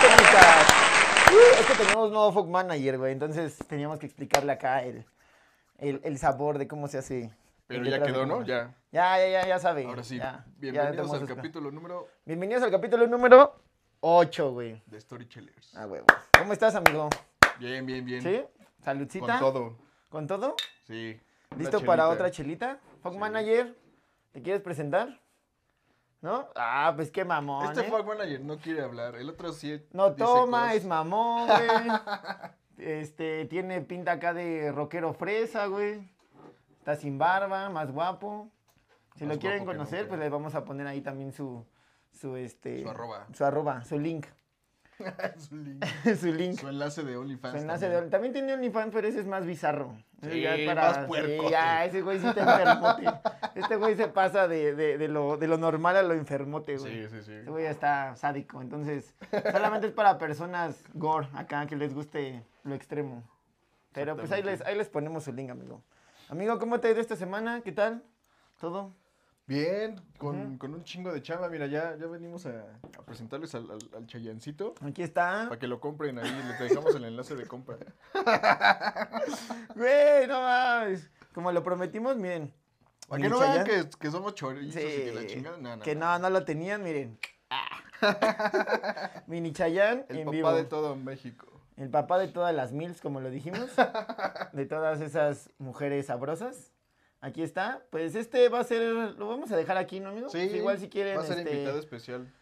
técnicas. Es que teníamos nuevo Fog Manager, güey. Entonces teníamos que explicarle acá el, el, el sabor de cómo se hace. Pero ya quedó, ¿no? Ya. Ya, ya, ya, ya sabe. Ahora sí. ya, Bienvenidos al capítulo número Bienvenidos al capítulo número 8, güey. de Storytellers. Ah, huevo. ¿Cómo estás, amigo? Bien, bien, bien. ¿Sí? Con ¿Saludcita? todo. ¿Con todo? Sí. ¿Listo para otra chelita? Fog Sí. Manager, ¿te quieres presentar? ¿No? Ah, pues qué mamón, Este ¿eh? Fog Manager no quiere hablar. El otro sí. No dice toma, cosas. es mamón, güey. Este, tiene pinta acá de rockero fresa, güey. Está sin barba, más guapo. Si Más lo quieren conocer, pues les vamos a poner ahí también su, su este, Su arroba. su arroba, su link, su, link. su link. Su enlace de OnlyFans. Su enlace de también. Oli- También tiene OnlyFans, pero ese es más bizarro. Sí, ya es más puercote. Sí, ya, ese güey sí está enfermote. Este güey se pasa de, de, de, lo, de lo normal a lo enfermote, güey. Sí, sí, sí. Este güey ya está sádico. Entonces, solamente es para personas gore acá que les guste lo extremo. Pero pues ahí les, ahí les ponemos su link, amigo. Amigo, ¿cómo te ha ido esta semana? ¿Qué tal? ¿Todo? Bien, con, con un chingo de chamba. Mira, ya, ya venimos a, a presentarles al, al, al Chayancito. Aquí está. Para que lo compren ahí. Les dejamos el enlace de compra. Güey, no mames. Como lo prometimos, miren. Para que no vean que, que somos chorizos y que la chingada. No, no, que no. no, lo tenían, miren. Mini Chayán El en papá vivo. de todo México. El papá de todas las mils, como lo dijimos. de todas esas mujeres sabrosas. Aquí está. Pues este va a ser, lo vamos a dejar aquí, ¿no, amigo? Sí, Pues igual si quieren, Va a ser este, invitado especial.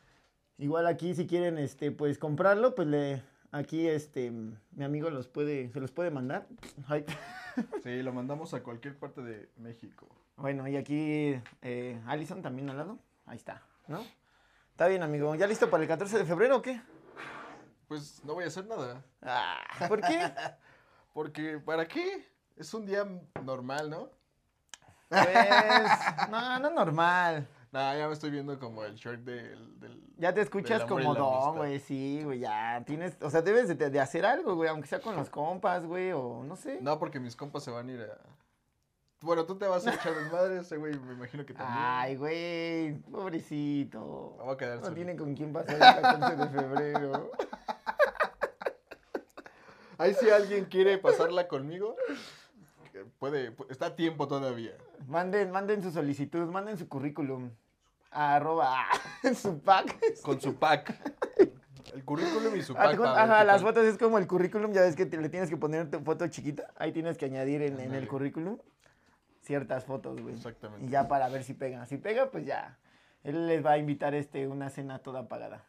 igual aquí si quieren, este, pues comprarlo, pues le, aquí, este, mi amigo los puede, se los puede mandar. Ay. Sí, lo mandamos a cualquier parte de México. Bueno, y aquí, eh, Allison también al lado. Ahí está, ¿no? Está bien, amigo. ¿Ya listo para el 14 de febrero o qué? Pues no voy a hacer nada. Ah, ¿Por qué? Porque, ¿para qué? Es un día normal, ¿no? Pues, no, no normal. Nah, ya me estoy viendo como el short del... del Ya te escuchas como don, güey, sí, güey, ya tienes, o sea, debes de, de hacer algo, güey, aunque sea con los compas, güey, o no sé. No, porque mis compas se van a ir a... Bueno, tú te vas a echar desmadre, ese güey me imagino que también. Ay, güey, pobrecito. Me voy a quedar No tiene con quién pasar el 14 de febrero. Ahí si alguien quiere pasarla conmigo, puede, pu- está a tiempo todavía. Manden, manden su solicitud, manden su currículum. a Arroba, su pack. Con su pack. El currículum y su Ah, pack. Ajá, las fotos es como el currículum, ya ves que te- le tienes que poner tu foto chiquita. Ahí tienes que añadir en, en el currículum ciertas fotos, güey. Exactamente. Y ya para ver si pega. Si pega, pues ya. Él les va a invitar este una cena toda pagada.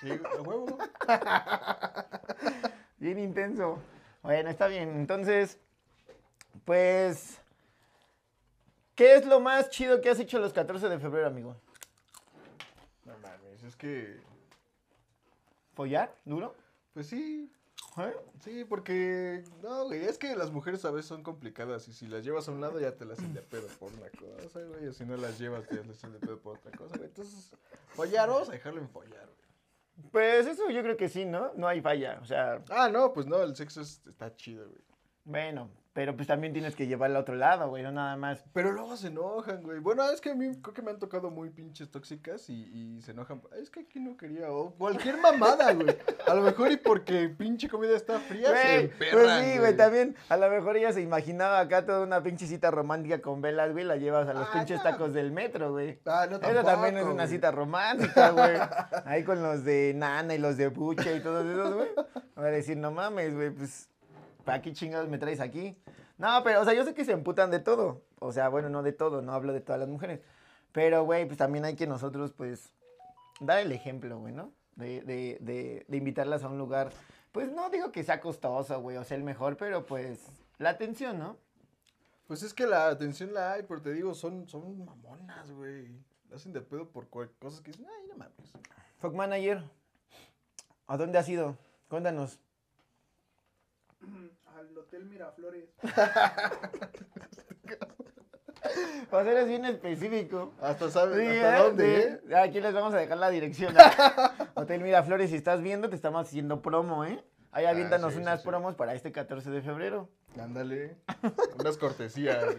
Sí, huevo. Bien intenso. Bueno, está bien. Entonces, pues, ¿qué es lo más chido que has hecho los 14 de febrero, amigo? No mames, es que... ¿Follar? ¿Duro? Pues sí, ¿Eh? sí, porque... No, güey, es que las mujeres a veces son complicadas y si las llevas a un lado ya te las hacen de pedo por una cosa, güey. O si no las llevas te las hacen de pedo por otra cosa, güey. Entonces, follar, vamos a dejarlo en follar, güey. Pues eso yo creo que sí, ¿no? No hay falla. O sea, Ah, no, pues no, el sexo es- está chido, güey. bueno, pero pues también tienes que llevarlo a otro lado, güey, no nada más. Pero luego se enojan, güey. Bueno, es que a mí creo que me han tocado muy pinches tóxicas y, y se enojan. Es que aquí no quería. O cualquier mamada, güey. A lo mejor y porque pinche comida está fría, Güey, pues sí, güey, también a lo mejor ella se imaginaba acá toda una pinche cita romántica con velas, güey, la llevas a los Ah, pinches tacos del metro, güey. Ah, no, Eso también tampoco, es una cita romántica, güey. Ahí con los de Nana y los de Buche y todos esos, güey. Va a decir, no mames, güey, pues, ¿para qué chingados me traes aquí? No, pero, o sea, yo sé que se emputan de todo. O sea, bueno, no de todo, no hablo de todas las mujeres. Pero, güey, pues también hay que nosotros, pues, dar el ejemplo, güey, ¿no? De, de, de, de invitarlas a un lugar, pues no digo que sea costoso, güey, o sea el mejor, pero pues la atención, ¿no? Pues es que la atención la hay, pero te digo, son, son mamonas, güey. La hacen de pedo por cosas que dicen, ay, no mames. Fuck Manager, ¿a dónde has ido? Cuéntanos. Al Hotel Miraflores. Sea, eres bien específico. Hasta sabes, Sí, hasta ¿eh? dónde, Sí. ¿eh? Aquí les vamos a dejar la dirección. Hotel Miraflores, si estás viendo, te estamos haciendo promo, ¿eh? Ahí aviéntanos Ah, sí, unas sí, sí. promos para este 14 de febrero. Ándale. Unas cortesías, güey.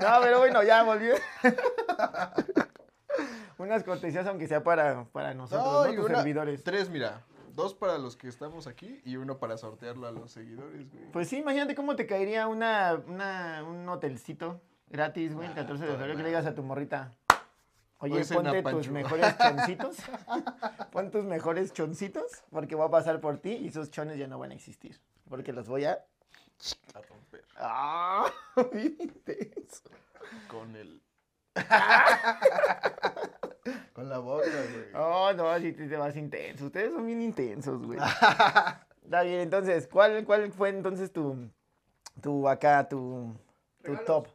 No, pero bueno, ya volvió. unas cortesías, aunque sea para, para nosotros, ¿no? y Tus una- servidores. Tres, mira. Dos para los que estamos aquí y uno para sortearlo a los seguidores, güey. Pues sí, imagínate cómo te caería una, una, un hotelcito gratis, güey, el 14 de toda febrero, que le digas a tu morrita. Oye, ponte tus Pancho". mejores choncitos. Pon tus mejores choncitos, porque voy a pasar por ti y esos chones ya no van a existir. Porque los voy a. A romper. ¡Ah! bien intenso. Con el. Con la boca, güey. Oh, no, así te, te vas intenso. Ustedes son bien intensos, güey. Está bien, entonces, ¿cuál, cuál fue entonces tu, tu acá, tu, tu Regalos. top?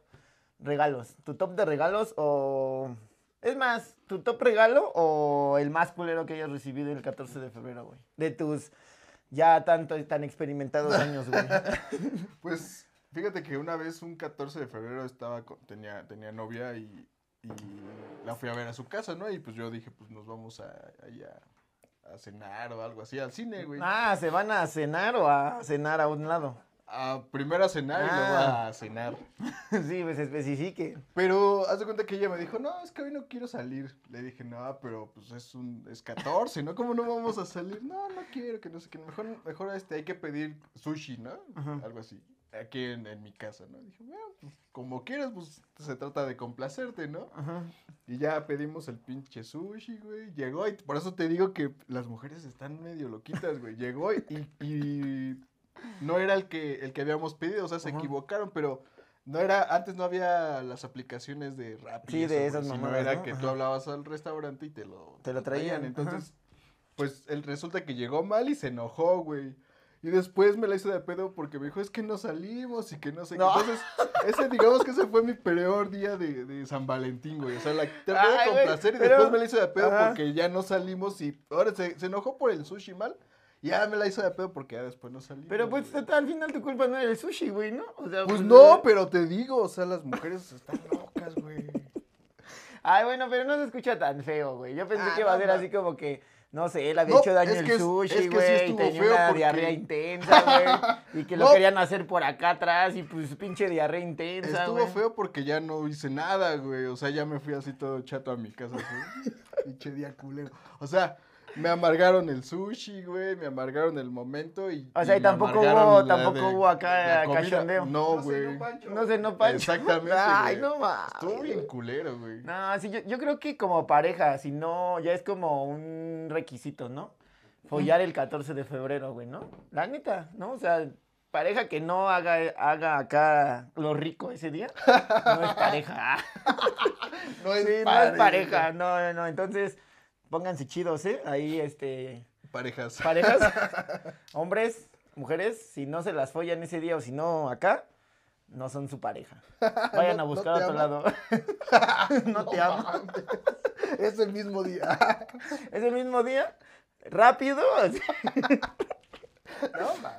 Regalos. ¿Tu top de regalos o...? Es más, ¿tu top regalo o el más culero que hayas recibido el 14 de febrero, güey? De tus ya tanto, tan experimentados años, güey. Pues fíjate que una vez, un 14 de febrero, estaba con- tenía, tenía novia y, y la fui a ver a su casa, ¿no? Y pues yo dije, pues nos vamos a, ahí a, cenar o algo así, al cine, güey. Ah, ¿se van a cenar o a cenar a un lado? A, primero a cenar y luego Ah. a cenar. sí, pues especifique. Pero haz de cuenta que ella me dijo, no, es que hoy no quiero salir. Le dije, no, pero pues es un, es 14, ¿no? ¿Cómo no vamos a salir? No, no quiero, que no sé qué. Mejor, mejor este, hay que pedir sushi, ¿no? Ajá. Algo así. Aquí en, en mi casa, ¿no? Dije, bueno, pues como quieras, pues se trata de complacerte, ¿no? Ajá. Y ya pedimos el pinche sushi, güey. Llegó y por eso te digo que las mujeres están medio loquitas, güey. Llegó y, y no era el que, el que habíamos pedido, o sea, se Ajá. equivocaron, pero no era, antes no había las aplicaciones de Rappi. Sí, de esas güey, sino mamadas, era ¿no? que tú hablabas al restaurante y te lo, Te lo traían, Entonces, pues él resulta que llegó mal y se enojó, güey. Y después me la hizo de pedo porque me dijo, es que no salimos y que no sé qué. Entonces, ese, digamos que ese fue mi peor día de, de San Valentín, güey. O sea, la traté de complacer y pero- después me la hizo de pedo Ajá. porque ya no salimos y ahora se, se enojó por el sushi mal. Y ya me la hizo de pedo porque ya después no salimos. Pero pues güey. al final tu culpa no era el sushi, güey, ¿no? O sea, Pues eh, no, pero te digo, o sea, las mujeres están locas, güey. Ay, bueno, pero no se escucha tan feo, güey. Yo pensé Ah, que iba a ser así como que, no sé, él había No, hecho daño es el es- sushi, es que sí güey, y estuvo tenía feo una porque- diarrea intensa, güey, y que lo querían hacer por acá atrás y pues pinche diarrea intensa, Estuvo güey. feo porque ya no hice nada, güey. O sea, ya me fui así todo chato a mi casa. así. Pinche día culero. O sea, me amargaron el sushi, güey. Me amargaron el momento y. O sea, y tampoco hubo- tampoco de- hubo acá cachondeo. No, güey. no, sé, no pancho. Exactamente, Ay, no mames. Estuvo bien culero, güey. No, sí, yo, yo creo que como pareja, si no, ya es como un requisito, ¿no? Follar el 14 de febrero, güey, ¿no? La neta, ¿no? O sea, pareja que no haga, haga acá lo rico ese día, no es pareja. No es Sí, no es pareja, no, no, no. Entonces, pónganse chidos, ¿eh? Ahí, este, Parejas. parejas, hombres, mujeres, si no se las follan ese día o si no acá, no son su pareja. Vayan No- a buscar a otro lado. no te amo. Es el mismo día. Ese mismo día, rápido,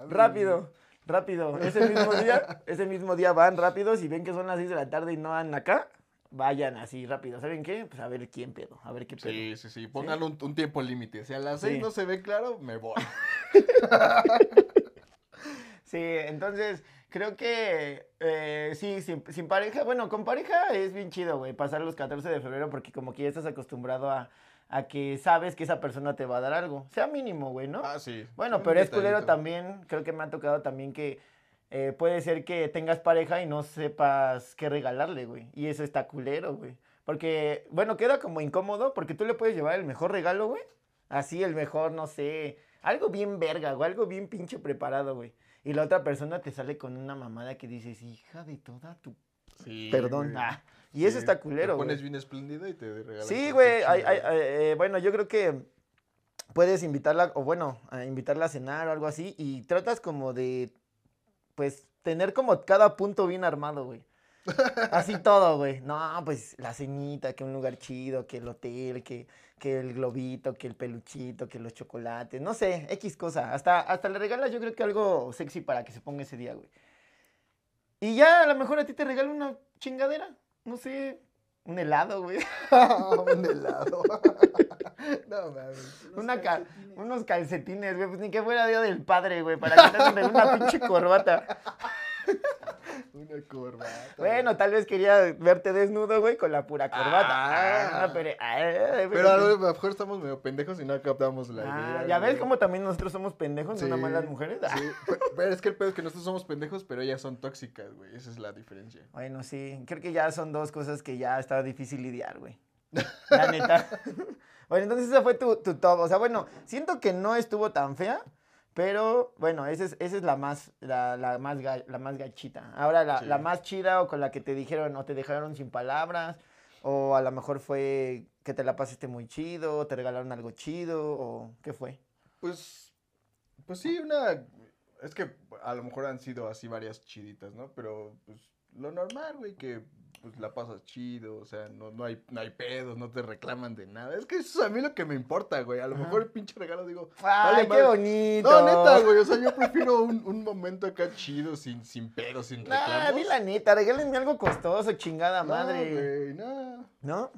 rápido, rápido. Ese mismo día, ese mismo día van rápidos y ven que son las 6 de la tarde y no van acá, vayan así rápido. ¿Saben qué? Pues a ver quién pedo, a ver qué pedo. Sí, sí, sí. Pónganle un, un tiempo límite. Si a las seis Sí. no se ve claro, me voy. Sí, entonces creo que eh, sí, sin, sin pareja, bueno, con pareja es bien chido, güey, pasar los 14 de febrero porque como que ya estás acostumbrado a, a que sabes que esa persona te va a dar algo, sea mínimo, güey, ¿no? Ah, sí. Bueno, pero es culero también, creo que me ha tocado también que eh, puede ser que tengas pareja y no sepas qué regalarle, güey. Y eso está culero, güey. Porque, bueno, queda como incómodo porque tú le puedes llevar el mejor regalo, güey. Así, el mejor, no sé, algo bien verga, o algo bien pinche preparado, güey. Y la otra persona te sale con una mamada que dices, hija de toda tu... Sí, Perdón. güey. Ah, y eso está culero, Te pones güey. bien espléndido y te regalan. Sí, güey. chidas. eh, bueno, yo creo que puedes invitarla, o bueno, a invitarla a cenar o algo así, y tratas como de, pues, tener como cada punto bien armado, güey. Así todo, güey. No, pues la cenita, que un lugar chido, que el hotel, que, que el globito, que el peluchito, que los chocolates, no sé, X cosa. Hasta, hasta le regalas yo creo que algo sexy para que se ponga ese día, güey. Y ya a lo mejor a ti te regala una chingadera, no sé, un helado, güey. un helado. no mames. Unos Una ca- unos calcetines, güey, pues ni que fuera día del padre, güey, para hagan una pinche corbata. Una corbata. Bueno, tal vez quería verte desnudo, güey, con la pura corbata. Ah. Ah, pero, ah, Pero a lo mejor estamos medio pendejos y no captamos la Ah, idea. ya ves cómo también nosotros somos pendejos, no Sí, nada más las mujeres. Sí, pe- pero es que el pedo es que nosotros somos pendejos, pero ellas son tóxicas, güey. Esa es la diferencia. Bueno, sí, creo que ya son dos cosas que ya está difícil lidiar, güey. La neta. Bueno, entonces esa fue tu, tu top. O sea, bueno, siento que no estuvo tan fea, pero bueno, esa es, esa es la más, la, la más, ga- la más gachita. Ahora, la, Sí. la más chida o con la que te dijeron o te dejaron sin palabras, o a lo mejor fue que te la pasaste muy chido, o te regalaron algo chido, o qué fue. Pues, pues sí, una... Es que a lo mejor han sido así varias chiditas, ¿no? Pero, pues, lo normal, güey, que pues la pasas chido, o sea, no, no, hay, no hay pedos, no te reclaman de nada. Es que eso es a mí lo que me importa, güey. A lo Ajá. mejor el pinche regalo digo... ¡Ay, vale qué bonito! No, neta, güey, o sea, yo prefiero un, un momento acá chido, sin, sin pedos, sin Nah, reclamos. di la neta, regálenme algo costoso, chingada No, madre. güey, no. ¿No?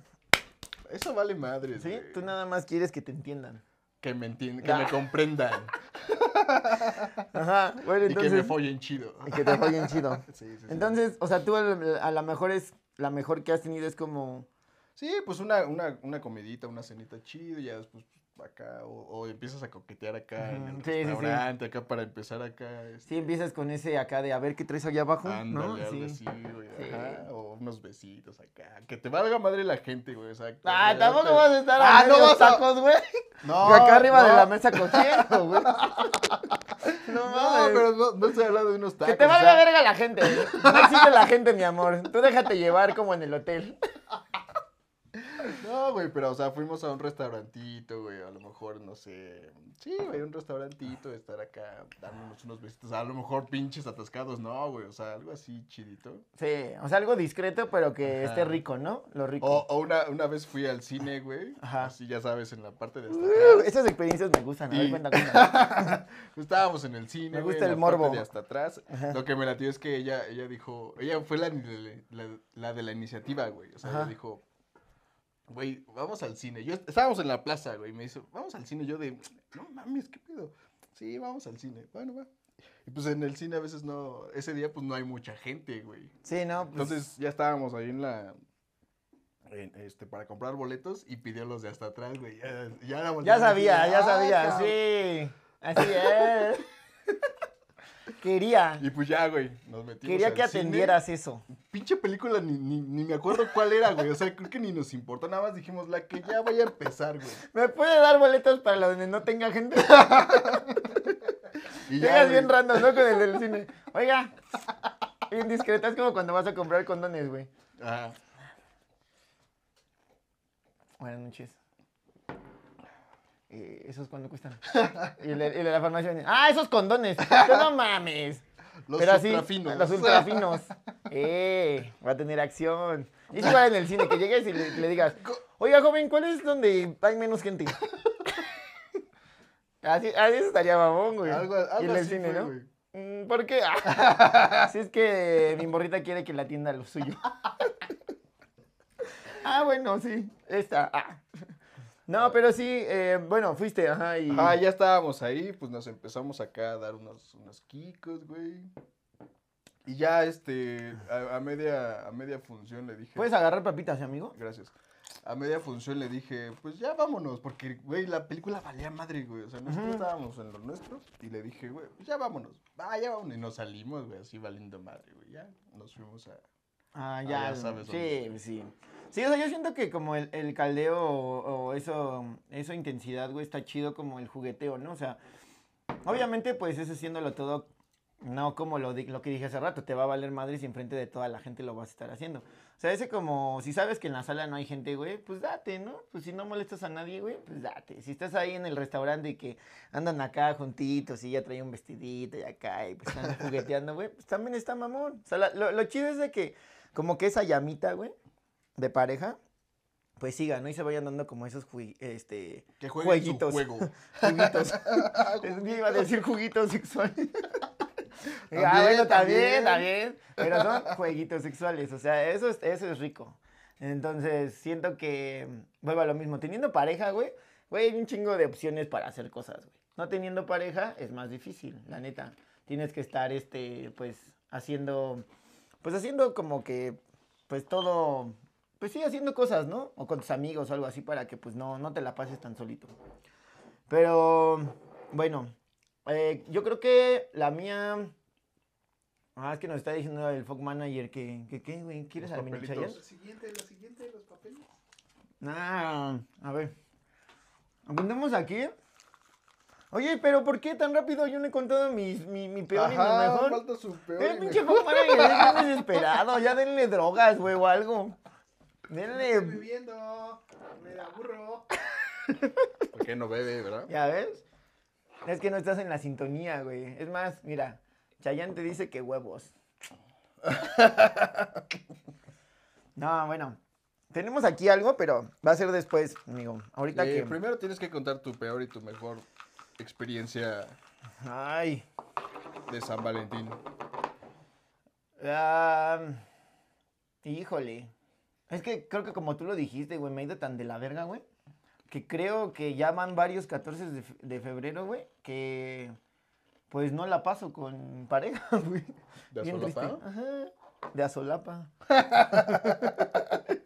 Eso vale madre, Sí, tú nada más quieres que te entiendan. Que me entiendan, que Ah. me comprendan Ajá, bueno, y que me follen chido. y que te follen chido. Sí, sí, sí. Entonces, o sea, tú a lo mejor es. La mejor que has tenido es como. Sí, pues una, una, una comidita, una cenita chido, y ya después pues, acá, o, o empiezas a coquetear acá en el sí, sí, sí. restaurante, acá para empezar acá. este, Sí, empiezas con ese acá de a ver qué traes allá abajo, ¿no? Ándale, algo Sí. así, güey, Sí. ajá, o unos besitos acá, que te valga madre la gente, güey, o sea, que Ah, tampoco te- vas a estar Ah, a no a- tacos, güey. No, Y acá arriba de la mesa cogiendo, güey. No, No, pero no, no estoy hablando de unos tacos. Que te o valga sea, verga la gente. No existe la gente, mi amor. Tú déjate llevar como en el hotel. No, güey, pero, o sea, fuimos a un restaurantito, güey, a lo mejor, no sé, sí, güey, un restaurantito, estar acá, dándonos unos besitos, a lo mejor pinches atascados, no, güey, o sea, algo así chidito. Sí, o sea, algo discreto, pero que Ajá. esté rico, ¿no? Lo rico. O, o una, una vez fui al cine, güey, Ajá. así ya sabes, en la parte de hasta esas experiencias me gustan. A ver, Y- cuenta, cuenta. Estábamos en el cine, Me güey, gusta en el parte morbo. de hasta atrás. Ajá. Lo que me latió es que ella, ella dijo, ella fue la, la, la de la iniciativa, güey, o sea, ella dijo, güey, vamos al cine. Yo estábamos en la plaza, güey, me dice, vamos al cine. Yo de, no mames, ¿qué pedo? Sí, vamos al cine. Bueno, va. Y pues en el cine a veces no, ese día pues no hay mucha gente, güey. Sí, no, pues, Entonces ya estábamos ahí en la, este, para comprar boletos y pidió los de hasta atrás, güey. Ya, ya, la ya volteamos sabía, ya "Ah, sabía, cabrón". sí. Así es. Quería, Y pues ya, güey, nos metimos quería al que cine. atendieras eso. Pinche película ni, ni, ni me acuerdo cuál era, güey. O sea, creo que ni nos importó. Nada más dijimos la que ya vaya a empezar, güey. ¿Me puede dar boletos para la donde no tenga gente? Y ya, Llegas bien random, ¿no? Con el del cine. Oiga, bien discreta, es como cuando vas a comprar condones, güey. Ajá. Buenas noches. Eh, ¿Esos cuánto cuestan? Y el, de- la farmacia ¡ah, esos condones! No mames. Los Pero así, ultrafinos. Los ultrafinos. Eh, va a tener acción. Y es igual en el cine, que llegues y le, le digas, oiga, joven, ¿cuál es donde hay menos gente? Así, así estaría babón, güey. Algo, y algo en el así cine, fue, ¿no? güey. Mm, ¿Por qué? si es que mi morrita quiere que la atienda lo suyo. ah, bueno, sí. Esta. ah. No, pero sí, eh, bueno, fuiste, ajá, y... Ah, ya estábamos ahí, pues nos empezamos acá a dar unos, unos kikos, güey. Y ya, este, a, a media, a media función le dije... ¿Puedes agarrar papitas, amigo? Gracias. A media función le dije, pues ya vámonos, porque, güey, la película valía madre, güey. O sea, nosotros estábamos en lo nuestro y le dije, güey, pues ya vámonos. Ah, ya vámonos. Y nos salimos, güey, así valiendo madre, güey. Ya nos fuimos a... Ah, Ah, ya, ya sabes sí, dónde. sí. Sí, o sea, yo siento que como el, el caldeo o, o eso, eso intensidad, güey, está chido como el jugueteo, ¿no? O sea, obviamente, pues eso haciéndolo todo, no como lo, lo que dije hace rato, te va a valer madre si enfrente de toda la gente lo vas a estar haciendo. O sea, ese como, si sabes que en la sala no hay gente, güey, pues date, ¿no? Pues si no molestas a nadie, güey, pues date. Si estás ahí en el restaurante y que andan acá juntitos y ya trae un vestidito y acá y pues están jugueteando, güey, pues también está mamón. O sea, lo, lo chido es de que como que esa llamita, güey, de pareja, pues siga, ¿no? Y se vayan dando como esos este, Que Jueguitos. su juego. juguitos. Iba a decir juguitos sexuales. También, ah, bueno, también, también. también. Pero son jueguitos sexuales, o sea, eso es, eso es rico. Entonces, siento que, vuelvo a lo mismo, teniendo pareja, güey, güey, hay un chingo de opciones para hacer cosas, güey. No teniendo pareja es más difícil, la neta. Tienes que estar, este, pues, haciendo, pues haciendo como que, pues todo, pues sí, haciendo cosas, ¿no? O con tus amigos o algo así para que pues no, no te la pases tan solito. Pero, bueno, eh, yo creo que la mía... Ah, es que nos está diciendo el Fog Manager que, que ¿qué, güey? ¿Quieres al? La siguiente, la siguiente, los papeles. Ah, a ver. Apuntamos aquí. Oye, pero ¿por qué tan rápido yo no he contado mis, mi, mi peor y mi mejor? falta su peor. Eh, y pinche. Fog Manager, es bien desesperado. Ya denle drogas, güey, o algo. Estoy Denle. bebiendo, me aburro. ¿Por qué no bebe, verdad? ¿Ya ves? Es que no estás en la sintonía, güey. Es más, mira, Chayanne te dice que huevos. No, bueno. Tenemos aquí algo, pero va a ser después, amigo. Ahorita Eh, que. Primero tienes que contar tu peor y tu mejor experiencia Ay. de San Valentín. ah, híjole. Es que creo que como tú lo dijiste, güey, me he ido tan de la verga, güey. Que creo que ya van varios 14 de, fe- de febrero, güey. Que pues no la paso con pareja, güey. ¿De Bien Azolapa? triste. Ajá. De azolapa.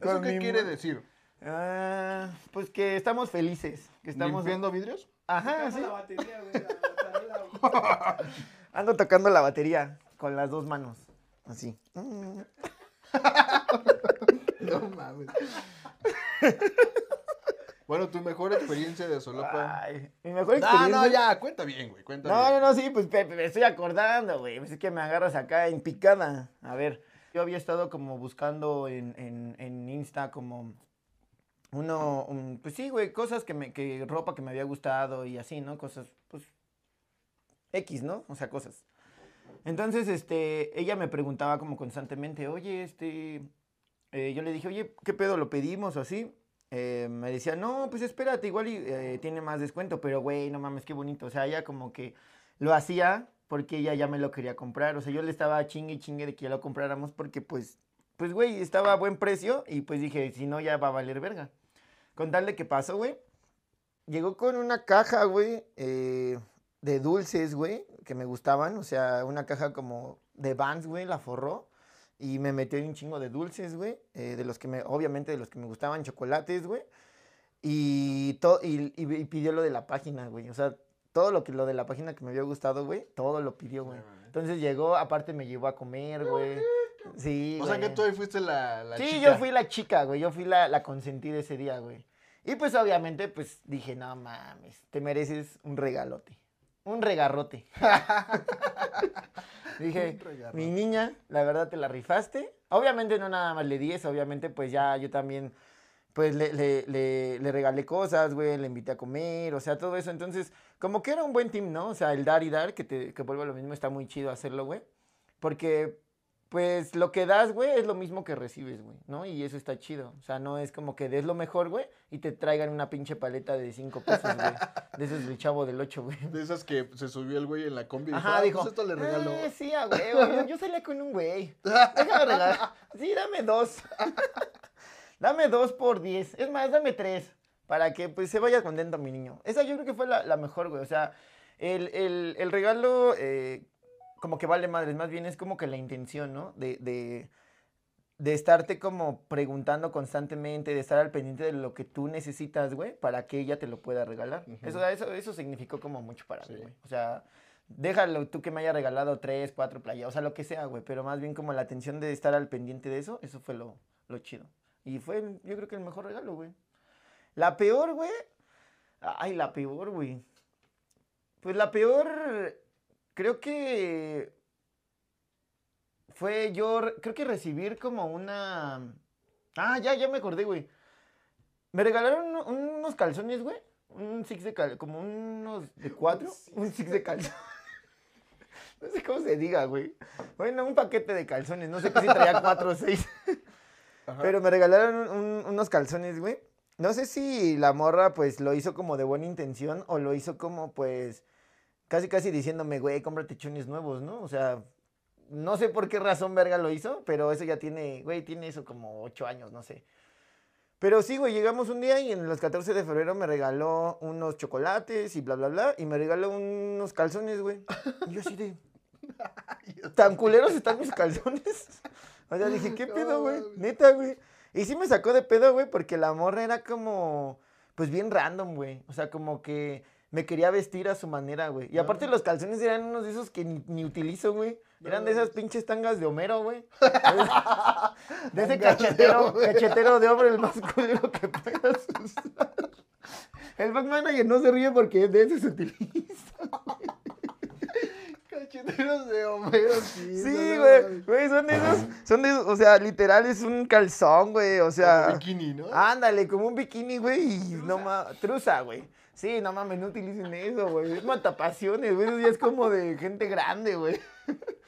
¿Eso qué mi quiere decir? Ah, pues que estamos felices. Que estamos. ¿Limpiando vidrios? Ajá, Tocando sí. la batería, güey, la, la tarola, güey. Ando tocando la batería con las dos manos. Así. No mames. bueno, tu mejor experiencia de Azolapa. Ay, mi mejor No, experiencia. no, ya, cuenta bien, güey, cuenta No, bien. no, no, sí, pues Pepe, me estoy acordando, güey. Es que me agarras acá en picada. A ver, yo había estado como buscando en, en, en Insta como uno, un- pues sí, güey, cosas que me, que ropa que me había gustado y así, ¿no? Cosas, pues, X, ¿no? O sea, cosas. Entonces, este, ella me preguntaba como constantemente, oye, este, eh, yo le dije, oye, ¿qué pedo lo pedimos o así? Eh, me decía, no, pues espérate, igual eh, tiene más descuento, pero güey, no mames, qué bonito. O sea, ella como que lo hacía porque ella ya me lo quería comprar. O sea, yo le estaba chingue y chingue de que ya lo compráramos porque pues, pues güey, estaba a buen precio y pues dije, si no, ya va a valer verga. Con tal de que pasó, güey. Llegó con una caja, güey, eh, de dulces, güey, que me gustaban. O sea, una caja como de Vans, güey, la forró. Y me metió un chingo de dulces, güey. eh, de los que me, obviamente de los que me gustaban, chocolates, güey. Y, to- y, y- y pidió lo de la página, güey. O sea, todo lo que lo de la página que me había gustado, güey, todo lo pidió, güey. Entonces llegó, aparte me llevó a comer, güey. Sí, O sea que tú ahí fuiste la, la Sí, chica. yo fui la chica, güey. Yo fui la, la consentida ese día, güey. Y pues obviamente, pues dije, no mames, te mereces un regalote. Un regarrote. dije, regarrote. mi niña, la verdad te la rifaste. Obviamente no nada más le di eso, obviamente pues ya yo también, pues le, le, le, le regalé cosas, güey, le invité a comer, o sea, todo eso. Entonces, como que era un buen team, ¿no? O sea, el dar y dar, que, te, que vuelvo a lo mismo, está muy chido hacerlo, güey. Porque pues lo que das, güey, es lo mismo que recibes, güey, ¿no? Y eso está chido. O sea, no es como que des lo mejor, güey, y te traigan una pinche paleta de cinco pesos, güey. De esos del chavo del 8, güey. De esas que se subió el güey en la combi y dijo, Ajá, "Ah, dijo. pues esto le regalo. "Ah, sí, a huevo. Yo, yo salía con un güey. Déjame regalar. Sí, dame dos. dame dos por diez. Es más, dame tres. Para que pues se vaya contento mi niño. Esa yo creo que fue la, la mejor, güey. O sea, el, el- el regalo eh, como que vale madres. Más bien es como que la intención, ¿no? De, de, de estarte como preguntando constantemente, de estar al pendiente de lo que tú necesitas, güey, para que ella te lo pueda regalar. Eso, eso, eso significó como mucho para mí, güey. O sea, déjalo tú que me haya regalado tres, cuatro playas, o sea, lo que sea, güey, pero más bien como la atención de estar al pendiente de eso, eso fue lo, lo chido. Y fue, el- yo creo que el mejor regalo, güey. La peor, güey. Ay, la peor, güey. Pues la peor, creo que fue yo, re- creo que recibir como una... Ah, ya, ya me acordé, güey. Me regalaron uno- unos calzones, güey. Un six de cal... como unos de cuatro. Un six de calzones. No sé cómo se diga, güey. Bueno, un paquete de calzones. No sé si traía cuatro o seis. Ajá. Pero me regalaron un- unos calzones, güey. No sé si la morra, pues, lo hizo como de buena intención o lo hizo como, pues, casi, casi diciéndome, güey, cómprate chones nuevos, ¿no? O sea, no sé por qué razón verga lo hizo, pero eso ya tiene, güey, tiene eso como ocho años, no sé. Pero sí, güey, llegamos un día y en los 14 de febrero me regaló unos chocolates y bla, bla, bla, y me regaló unos calzones, güey. Y yo así de, Tan culeros están mis calzones. O sea, dije, ¿qué pedo, güey? Neta, güey. Y sí me sacó de pedo, güey, porque la morra era como, pues bien random, güey. O sea, como que me quería vestir a su manera, güey. Y aparte los calzones eran unos de esos que ni, ni utilizo, güey. Eran de esas pinches tangas de Homero, güey. De ese de cachetero, cachetero de hombre, el más culero que puedas usar. El back manager no se ríe porque de ese se utiliza. Cacheteros de Homero, sí. Sí, güey. Güey, son de esos, son de esos, o sea, literal es un calzón, güey. O sea. Como bikini, ¿no? Ándale, como un bikini, güey, y no mames, truza, güey. Sí, no mames, no utilicen eso, güey. Es matapasiones, güey. Eso ya es como de gente grande, güey.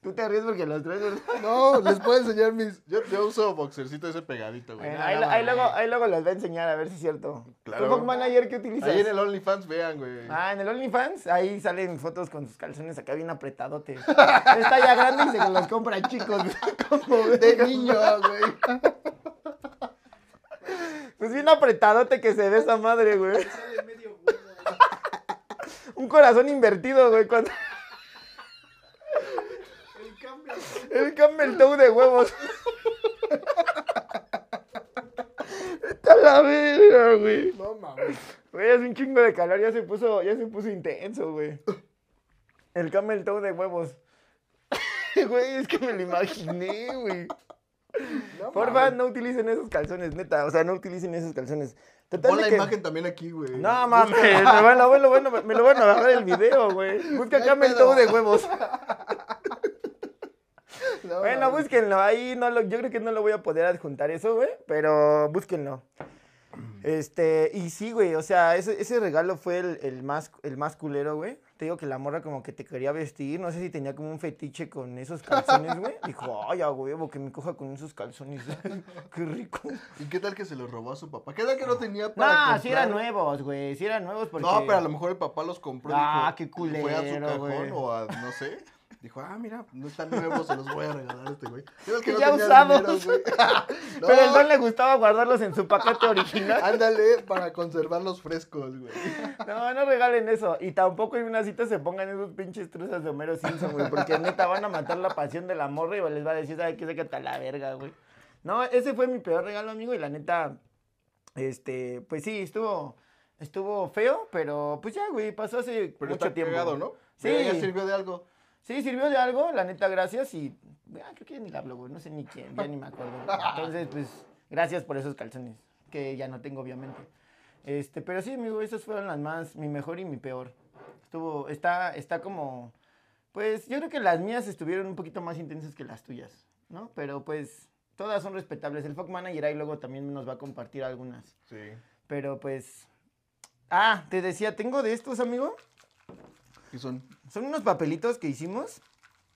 Tú te ríes porque los traes, ¿verdad? No, les puedo enseñar mis. Yo, yo uso boxercito ese pegadito, güey. Bueno, ahí, luego, ahí luego les voy a enseñar a ver si es cierto. Claro. ¿Tu Fog Manager qué utilizas? Ahí en el OnlyFans vean, güey. Ah, en el OnlyFans, ahí salen fotos con sus calzones acá bien apretadotes. Está ya grande y se los compran chicos. Como de niño, güey. Pues bien apretadote que se ve esa madre, güey. Un corazón invertido, güey. Cuando... El cambio. El Toe de huevos. Está la verga, güey. No mames. Güey, es un chingo de calor, ya se puso, ya se puso intenso, güey. El Camel Toe de huevos. Güey, es que me lo imaginé, güey. No Porfa, no utilicen esos calzones, neta. O sea, no utilicen esos calzones. Total Pon la que- imagen también aquí, güey. No mames, me van, a, bueno, bueno, me lo van a bajar el video, güey. Busca pedo. Toe de huevos. No Bueno, mames. búsquenlo. Ahí no lo, yo creo que no lo voy a poder adjuntar eso, güey. Pero búsquenlo. Este, y sí, güey, o sea, ese, ese regalo fue el, el más, el más culero, güey. Te digo que la morra como que te quería vestir, no sé si tenía como un fetiche con esos calzones, güey. Dijo, ay, a huevo, que me coja con esos calzones. Qué rico. ¿Y qué tal que se los robó a su papá? ¿Qué tal que no tenía para No, comprar? sí eran nuevos, güey, sí eran nuevos porque... No, pero a lo mejor el papá los compró. y Ah, dijo- qué Fue a su cajón o a, no sé. Dijo, ah, mira, no están nuevos, se los voy a regalar a este güey. ¿Qué tal Que no ya usados. dinero? No, Pero el don le gustaba guardarlos en su paquete original. Ándale, para conservarlos frescos, güey. No, no regalen eso. Y tampoco en una cita se pongan esos pinches truzas de Homero Simpson, güey. Porque neta van a matar la pasión de la morra y les va a decir, ¿sabes qué? Sácate a la verga, güey. No, ese fue mi peor regalo, amigo. Y la neta, este, pues sí, estuvo, estuvo feo, pero pues ya, güey, pasó hace Pero mucho está tiempo. cagado, ¿no? Sí. Ya sirvió de algo. Sí, sirvió de algo, la neta, gracias. Y ah, creo que ya ni la hablo, güey. No sé ni quién, ya ni me acuerdo. Entonces, pues, gracias por esos calzones, que ya no tengo, obviamente. Este, pero sí, amigo, esas fueron las más, mi mejor y mi peor. Estuvo, está, está como, pues, yo creo que las mías estuvieron un poquito más intensas que las tuyas, ¿no? Pero, pues, todas son respetables. El Fog Manager ahí luego también nos va a compartir algunas. Sí. Pero, pues, ah, te decía, tengo de estos, amigo. ¿Qué son? Son unos papelitos que hicimos.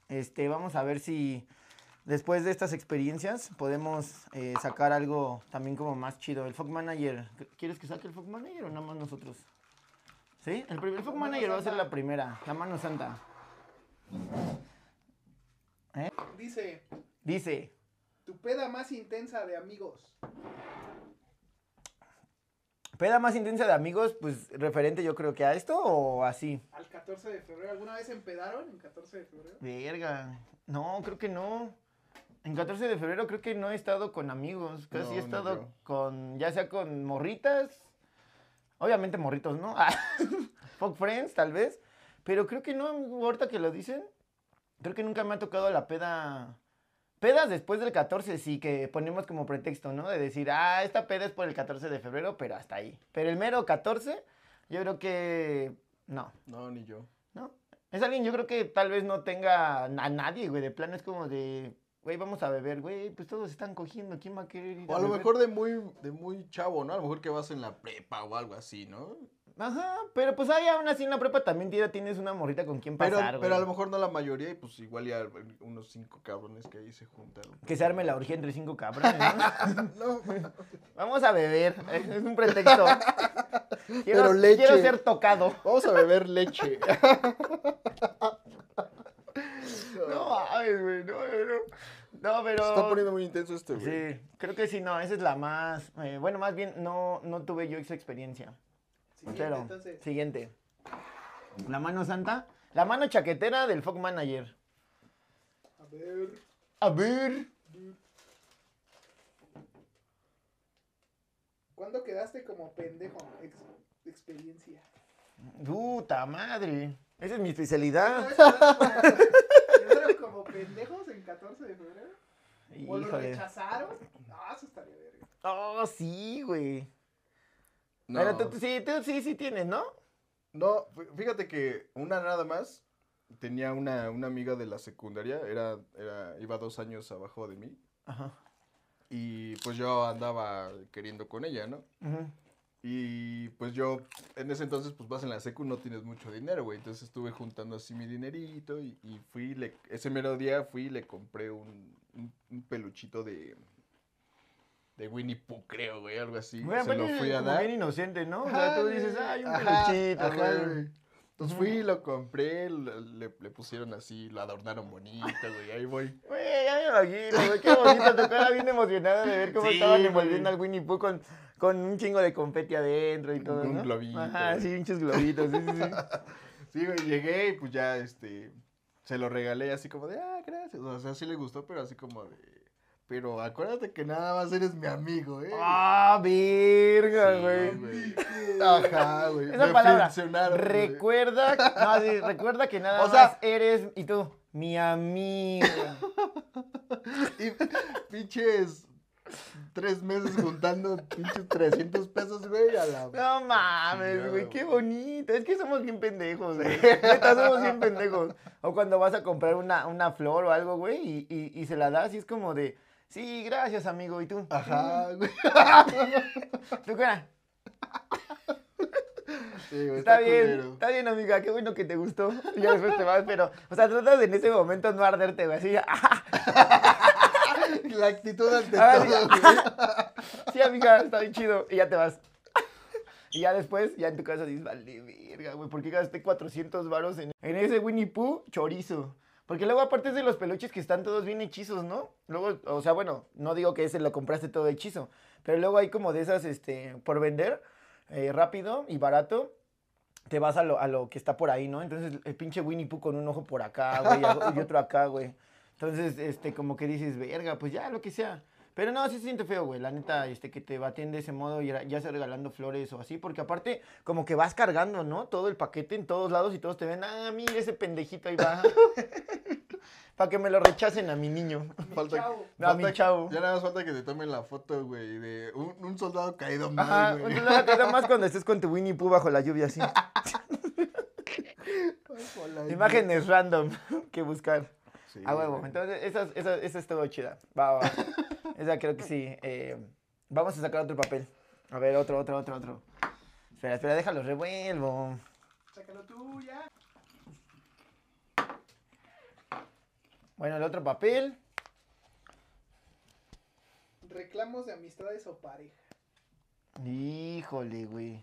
Este, vamos a ver si después de estas experiencias podemos eh, sacar algo también como más chido. El Fog Manager, ¿quieres que saque el Fog Manager o nada más nosotros? ¿Sí? El, primer- el Fog Manager va a ser la primera, la mano santa. Dice, Dice, tu peda más intensa de amigos. ¿Peda más intensa de amigos? Pues referente yo creo que a esto o así. Al 14 de febrero. ¿Alguna vez empedaron en 14 de febrero? Verga. No, creo que no. En 14 de febrero creo que no he estado con amigos. Casi No, he estado con, ya sea con morritas. Obviamente morritos, ¿no? Fuck friends, tal vez. Pero creo que no, ahorita que lo dicen. Creo que nunca me ha tocado la peda. Pedas después del 14 sí que ponemos como pretexto, ¿no? De decir, ah, esta peda es por el 14 de febrero, pero hasta ahí. Pero el mero 14, yo creo que no. No, ni yo. ¿no? Es alguien, yo creo que tal vez no tenga a nadie, güey. De plano es como de, güey, vamos a beber, güey. Pues todos están cogiendo, ¿quién va a querer ir O a lo beber? mejor de muy, de muy chavo, ¿no? A lo mejor que vas en la prepa o algo así, ¿no? Ajá, pero pues ahí aún así en la prepa también ya tienes una morrita con quien Pero, pasar, pero a güey. lo mejor no la mayoría y pues igual ya unos cinco cabrones que ahí se juntan. Que se arme la orgía entre cinco cabrones, ¿no? No, Vamos a beber, es un pretexto. Quiero, Pero leche. quiero ser tocado. vamos a beber leche. No mames, güey, no, no. No, pero... Se está poniendo muy intenso este, güey. Sí, creo que sí, no, esa es la más... eh, bueno, más bien, no, no tuve yo esa experiencia. Siguiente, entonces. siguiente. La mano santa. La mano chaquetera del Fog Manager. A ver. A ver. ¿Cuándo quedaste como pendejo? Ex- experiencia. Puta madre. Esa es mi especialidad. ¿Quedaron como pendejos en 14 de febrero? ¿O lo rechazaron? No, eso estaría verga. Oh, sí, güey. No, Pero tú, tú sí, tú sí, sí tienes, ¿no? no, fí- fíjate que una nada más tenía una, una amiga de la secundaria, era, era, iba dos años abajo de mí. Ajá. Y pues yo andaba queriendo con ella, ¿no? Ujú. Y pues yo, en ese entonces, pues vas en la secu, no tienes mucho dinero, güey. Entonces estuve juntando así mi dinerito y, y fui, le, ese mero día fui y le compré un, un, un peluchito de, de Winnie Pooh, creo, güey, algo así. Güey, Se lo fui a dar. bien inocente, ¿no? O sea, tú dices, ay, un Ajá, peluchito, ajá, güey. güey. Entonces fui lo compré, le, le- pusieron así, lo adornaron bonito, güey, ahí voy. Güey, ya me imagino, güey, qué bonito, tu cara bien emocionada de ver cómo Sí, estaban envolviendo al Winnie Pooh con, con un chingo de confeti adentro y todo, Un ¿no? globito, Ajá, sí, muchos globitos, sí, sí, sí. Sí, güey, llegué y pues ya, este, se lo regalé así como de, ah, gracias. O sea, sí le gustó, pero así como de, pero acuérdate que nada más eres mi amigo, ¿eh? ¡Ah, verga, Sí, güey! Ajá, güey. Esa me palabra, recuerda, no, sí, recuerda que nada O sea- más eres, y tú, mi amigo. Y pinches tres meses juntando pinches 300 pesos, güey, a la... No mames, güey, qué bonito. Es que somos bien pendejos, güey. Neta, somos bien pendejos. O cuando vas a comprar una, una flor o algo, güey, y, y, y se la das y es como de, sí, gracias, amigo. ¿Y tú? Ajá, güey. ¿Tú qué era? Sí, güey, Está bien, culero. está bien, amiga, qué bueno que te gustó. Y ya después te vas, pero, o sea, tratas en ese momento no arderte, güey, así, La actitud ante Ah, todo, sí. güey. sí, amiga, está bien chido. Y ya te vas. Y ya después, ya en tu casa dices, vale, verga, güey, ¿por qué gasté 400 varos en, en ese Winnie Pooh chorizo? Porque luego, aparte es de los peluches que están todos bien hechizos, ¿no? Luego, o sea, bueno, no digo que ese lo compraste todo hechizo, pero luego hay como de esas, este, por vender, eh, rápido y barato, te vas a lo, a lo que está por ahí, ¿no? Entonces, el pinche Winnie Pooh con un ojo por acá, güey, y otro acá, güey. Entonces, este, como que dices, verga, pues ya, lo que sea. Pero no, sí se siente feo, güey. La neta, este, que te baten de ese modo y ya sea regalando flores o así. Porque aparte, como que vas cargando, ¿no? Todo el paquete en todos lados y todos te ven, ah, mira ese pendejito ahí va. Para que me lo rechacen a mi niño. Mi Falta- chavo. No, a mi Falta- chavo. Ya nada más falta que te tomen la foto, güey, de un, un soldado caído Ajá, mal, güey. da más cuando estés con tu Winnie Pooh bajo la lluvia así. Hola, Imágenes random que buscar. Sí, A huevo. güey. Entonces, esa, esa, esa es todo chida. Va, va. Esa creo que sí. Eh, vamos a sacar otro papel. A ver, otro, otro, otro, otro. Espera, espera, déjalo, revuelvo. Sácalo tú ya. Bueno, el otro papel. Reclamos de amistades o pareja. Híjole, güey.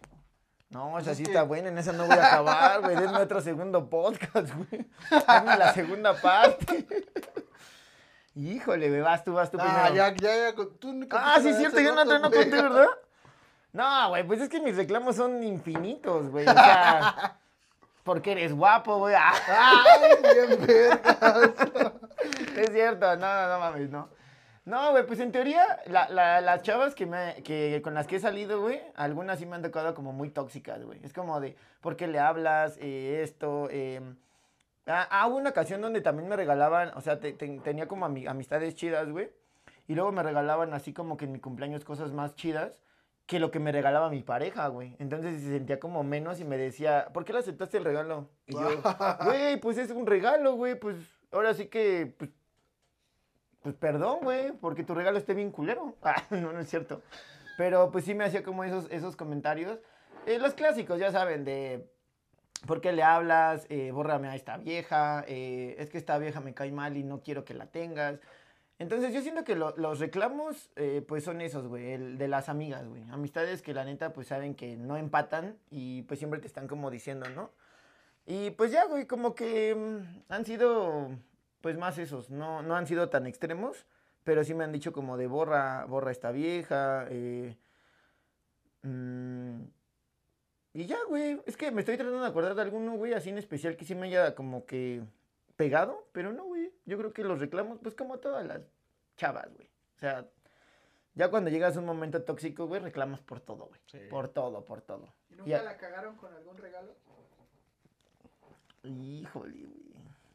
No, esa Es sí está buena, en esa no voy a acabar, güey. Denme otro segundo podcast, güey. Denme la segunda parte. Híjole, güey, vas tú, vas tú Ah, primero. ya, ya, ya. Tú no Ah, sí, es cierto, yo no, no güey. conté, ¿verdad? No, güey, pues es que mis reclamos son infinitos, güey. O sea, porque eres guapo, güey. Ah, Ay, bien vergas. es cierto, no, no, no mames, no. No, güey, pues en teoría, la- la- las chavas que, me, que con las que he salido, güey, algunas sí me han tocado como muy tóxicas, güey. Es como de, ¿por qué le hablas? Eh, esto, eh... Ah, ah, hubo una ocasión donde también me regalaban, o sea, te- te- tenía como ami- amistades chidas, güey. Y luego me regalaban así como que en mi cumpleaños cosas más chidas que lo que me regalaba mi pareja, güey. Entonces se sentía como menos y me decía, ¿por qué le aceptaste el regalo? Y yo, güey, pues es un regalo, güey, pues ahora sí que, pues, pues perdón, güey, porque tu regalo esté bien culero. Ah, no, no es cierto. Pero pues sí me hacía como esos, esos comentarios. Eh, los clásicos, ya saben, de ¿por qué le hablas? Eh, bórrame a esta vieja. eh, es que esta vieja me cae mal y no quiero que la tengas. Entonces yo siento que lo- los reclamos eh, pues son esos, güey, el de las amigas, güey. Amistades que la neta pues saben que no empatan y pues siempre te están como diciendo, ¿no? Y pues ya, güey, como que mm, han sido pues más esos, no, no han sido tan extremos, pero sí me han dicho como de borra, borra esta vieja, eh, mm, Y ya, güey. Es que me estoy tratando de acordar de alguno, güey, así en especial que sí me haya como que pegado. Pero no, güey. Yo creo que los reclamos, pues como todas las chavas, güey. O sea, ya cuando llegas a un momento tóxico, güey, reclamas por todo, güey. Sí. Por todo, por todo. ¿Y nunca Ya. la cagaron con algún regalo? Híjole, güey.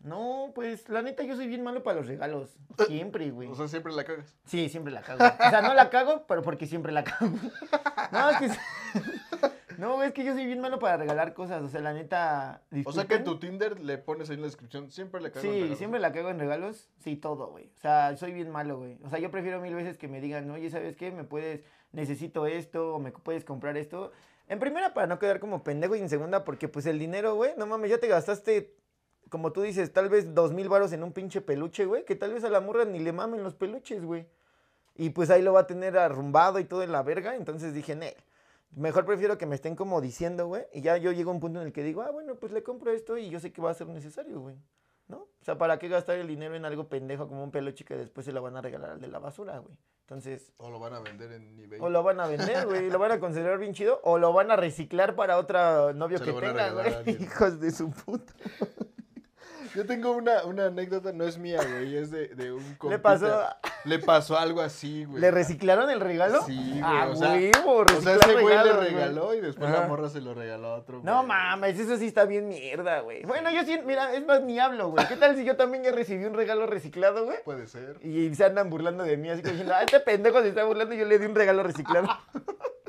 No, pues la neta yo soy bien malo para los regalos. Siempre, güey. O sea, siempre la cagas. Sí, siempre la cago. O sea, no la cago, pero porque siempre la cago. No, es que... No, es que yo soy bien malo para regalar cosas. O sea, la neta... O sea que en tu Tinder le pones ahí en la descripción, siempre le cagas. Sí, siempre la cago en regalos. Sí, todo, güey. O sea, soy bien malo, güey. O sea, yo prefiero mil veces que me digan, oye, ¿sabes qué? Me puedes, necesito esto, o me puedes comprar esto. En primera, para no quedar como pendejo, y en segunda, porque pues el dinero, güey, no mames, ya te gastaste, como tú dices, tal vez dos mil varos en un pinche peluche, güey, que tal vez a la morra ni le mamen los peluches, güey. Y pues ahí lo va a tener arrumbado y todo en la verga. Entonces dije, ne, mejor prefiero que me estén como diciendo, güey. Y ya yo llego a un punto en el que digo, ah, bueno, pues le compro esto y yo sé que va a ser necesario, güey. ¿No? O sea, ¿para qué gastar el dinero en algo pendejo como un peluche que después se lo van a regalar al de la basura, güey? Entonces, O lo van a vender en eBay. o lo van a vender, güey, lo van a considerar bien chido, o lo van a reciclar para otro novio Se que tenga, güey. Hijos de su puta. Yo tengo una, una anécdota, no es mía, güey, es de, de un Le compita. pasó, Le pasó algo así, güey. ¿le reciclaron el regalo? Sí, güey, Ah, o sea, O sea, ese güey le güey. regaló y después Ajá. la morra se lo regaló a otro. No güey. mames, eso sí está bien mierda, güey. Bueno, yo sí, mira, es más, ni hablo, güey. ¿Qué tal si yo también ya recibí un regalo reciclado, güey? Puede ser. Y se andan burlando de mí, así que diciendo, ah, este pendejo se está burlando y yo le di un regalo reciclado.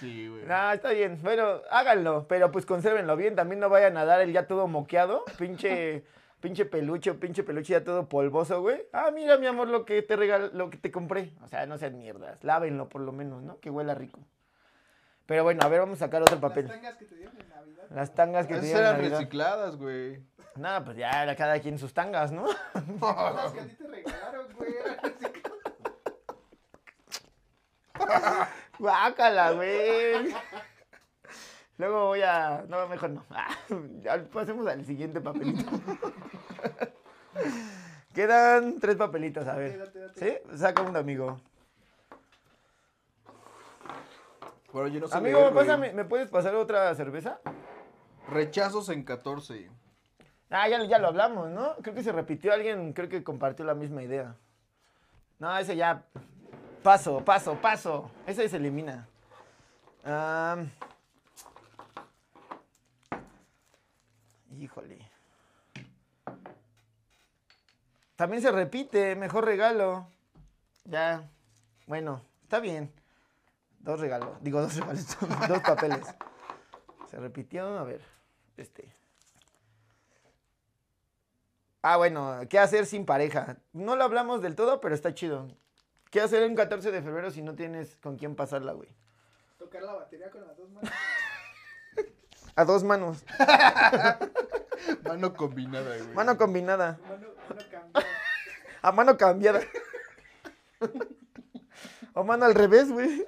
Sí, güey. No, está bien. Bueno, háganlo, pero pues consérvenlo bien. También no vayan a dar el ya todo moqueado. Pinche, pinche peluche, pinche peluche ya todo polvoso, güey. Ah, mira, mi amor, lo que te regal, lo que te compré. O sea, no sean mierdas. Lávenlo por lo menos, ¿no? Que huela rico. Pero bueno, a ver, vamos a sacar otro papel. Las tangas que te dieron en Navidad. Las tangas que te Esas dieron eran en Navidad. recicladas, güey. Nada, pues ya era cada quien sus tangas, ¿no? Las que a ti te regalaron, güey. eran. Guácala, güey. Luego voy a. No, mejor no. Ah, pasemos al siguiente papelito. Quedan tres papelitos, a ver. Date, date. ¿Sí? Saca un amigo. Bueno, yo no sé Amigo, leer, güey. pásame, ¿me puedes pasar otra cerveza? Rechazos en 14. Ah, ya, ya lo hablamos, ¿no? Creo que se repitió alguien, creo que compartió la misma idea. No, ese ya. Paso, paso, paso. Ese se elimina. Híjole. También se repite, mejor regalo. Ya. Bueno, está bien. Dos regalos. Digo, dos regalos. dos papeles. Se repitió, a ver. Este. Ah, bueno, ¿qué hacer sin pareja? No lo hablamos del todo, pero está chido. ¿Qué hacer un 14 de febrero si no tienes con quién pasarla, güey? Tocar la batería con las dos manos. A dos manos. Mano combinada, güey. Mano combinada. Mano, mano cambiada. A mano cambiada. O mano al revés, güey.